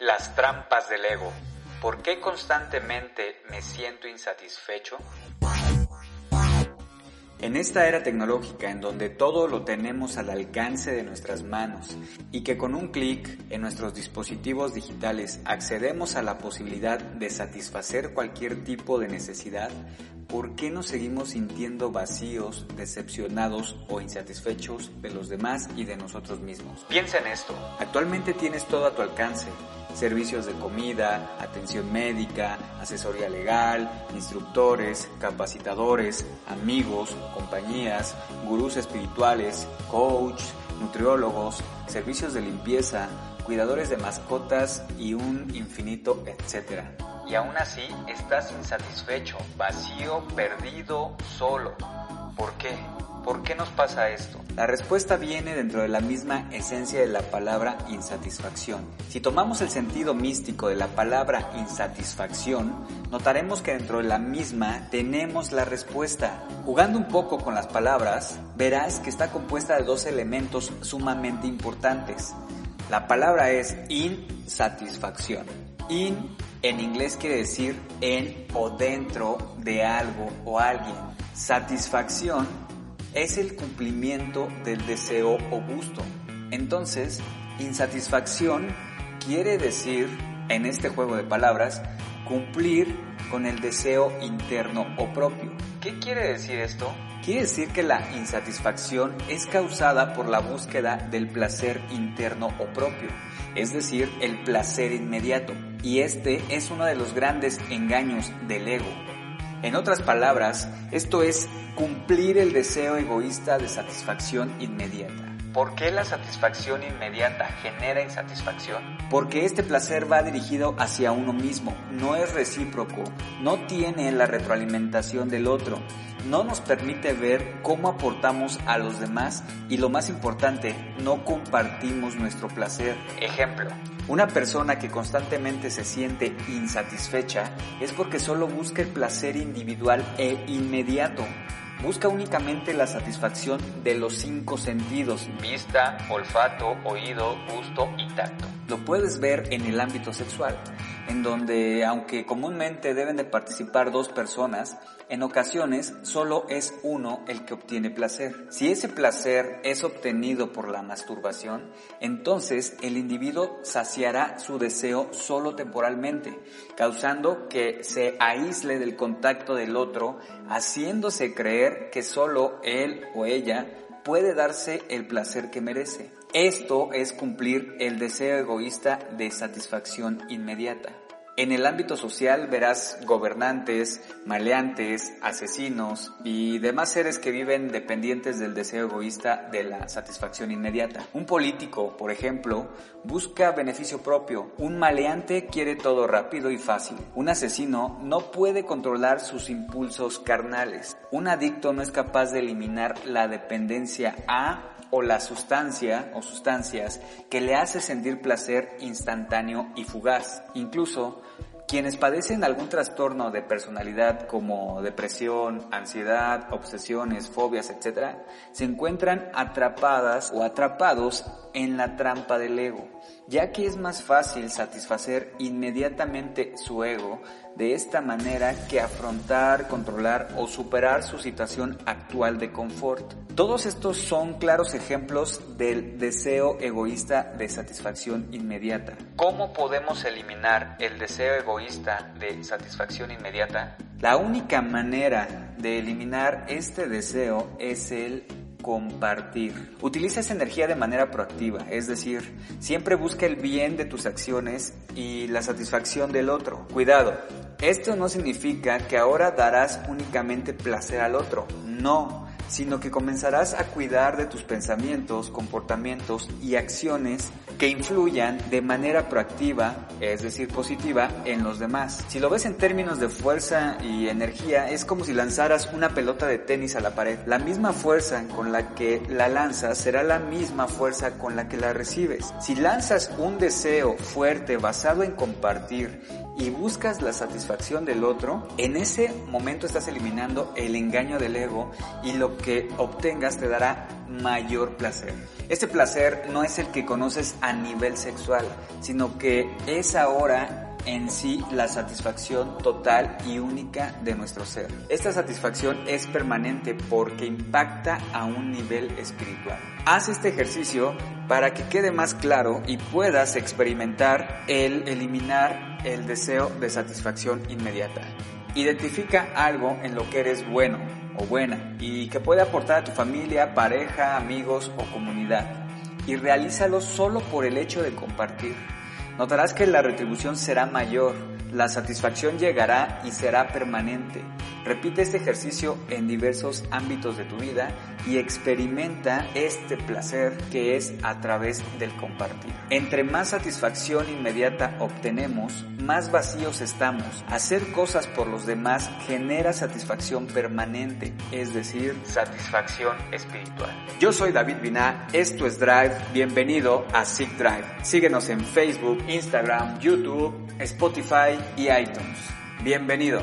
Las trampas del ego. ¿Por qué constantemente me siento insatisfecho? En esta era tecnológica en donde todo lo tenemos al alcance de nuestras manos y que con un clic en nuestros dispositivos digitales accedemos a la posibilidad de satisfacer cualquier tipo de necesidad, ¿por qué nos seguimos sintiendo vacíos, decepcionados o insatisfechos de los demás y de nosotros mismos? Piensa en esto. Actualmente tienes todo a tu alcance servicios de comida, atención médica, asesoría legal, instructores, capacitadores, amigos, compañías, gurús espirituales, coach, nutriólogos, servicios de limpieza, cuidadores de mascotas y un infinito etcétera. Y aún así estás insatisfecho, vacío, perdido, solo. ¿Por qué? ¿Por qué nos pasa esto? La respuesta viene dentro de la misma esencia de la palabra insatisfacción. Si tomamos el sentido místico de la palabra insatisfacción, notaremos que dentro de la misma tenemos la respuesta. Jugando un poco con las palabras, verás que está compuesta de dos elementos sumamente importantes. La palabra es insatisfacción. In en inglés quiere decir en o dentro de algo o alguien. Satisfacción es el cumplimiento del deseo o gusto. Entonces, insatisfacción quiere decir, en este juego de palabras, cumplir con el deseo interno o propio. ¿Qué quiere decir esto? Quiere decir que la insatisfacción es causada por la búsqueda del placer interno o propio, es decir, el placer inmediato. Y este es uno de los grandes engaños del ego, en otras palabras, esto es cumplir el deseo egoísta de satisfacción inmediata. ¿Por qué la satisfacción inmediata genera insatisfacción? Porque este placer va dirigido hacia uno mismo, no es recíproco, no tiene la retroalimentación del otro, no nos permite ver cómo aportamos a los demás y lo más importante, no compartimos nuestro placer. Ejemplo, una persona que constantemente se siente insatisfecha es porque solo busca el placer individual e inmediato. Busca únicamente la satisfacción de los cinco sentidos, vista, olfato, oído, gusto y tacto. Lo puedes ver en el ámbito sexual en donde aunque comúnmente deben de participar dos personas, en ocasiones solo es uno el que obtiene placer. Si ese placer es obtenido por la masturbación, entonces el individuo saciará su deseo solo temporalmente, causando que se aísle del contacto del otro, haciéndose creer que solo él o ella puede darse el placer que merece. Esto es cumplir el deseo egoísta de satisfacción inmediata. En el ámbito social verás gobernantes, maleantes, asesinos y demás seres que viven dependientes del deseo egoísta de la satisfacción inmediata. Un político, por ejemplo, busca beneficio propio. Un maleante quiere todo rápido y fácil. Un asesino no puede controlar sus impulsos carnales. Un adicto no es capaz de eliminar la dependencia a o la sustancia o sustancias que le hace sentir placer instantáneo y fugaz. Incluso quienes padecen algún trastorno de personalidad como depresión, ansiedad, obsesiones, fobias, etc., se encuentran atrapadas o atrapados en la trampa del ego, ya que es más fácil satisfacer inmediatamente su ego de esta manera que afrontar, controlar o superar su situación actual de confort. Todos estos son claros ejemplos del deseo egoísta de satisfacción inmediata. ¿Cómo podemos eliminar el deseo egoísta de satisfacción inmediata? La única manera de eliminar este deseo es el compartir. Utiliza esa energía de manera proactiva, es decir, siempre busca el bien de tus acciones y la satisfacción del otro. Cuidado, esto no significa que ahora darás únicamente placer al otro, no sino que comenzarás a cuidar de tus pensamientos, comportamientos y acciones que influyan de manera proactiva, es decir, positiva, en los demás. Si lo ves en términos de fuerza y energía, es como si lanzaras una pelota de tenis a la pared. La misma fuerza con la que la lanzas será la misma fuerza con la que la recibes. Si lanzas un deseo fuerte basado en compartir y buscas la satisfacción del otro, en ese momento estás eliminando el engaño del ego y lo que obtengas te dará mayor placer. Este placer no es el que conoces a nivel sexual, sino que es ahora en sí la satisfacción total y única de nuestro ser. Esta satisfacción es permanente porque impacta a un nivel espiritual. Haz este ejercicio para que quede más claro y puedas experimentar el eliminar el deseo de satisfacción inmediata. Identifica algo en lo que eres bueno o buena y que puede aportar a tu familia, pareja, amigos o comunidad y realízalo solo por el hecho de compartir. Notarás que la retribución será mayor, la satisfacción llegará y será permanente. Repite este ejercicio en diversos ámbitos de tu vida y experimenta este placer que es a través del compartir. Entre más satisfacción inmediata obtenemos, más vacíos estamos. Hacer cosas por los demás genera satisfacción permanente, es decir, satisfacción espiritual. Yo soy David Biná, esto es Drive, bienvenido a Seek Drive. Síguenos en Facebook, Instagram, YouTube, Spotify y iTunes. Bienvenido.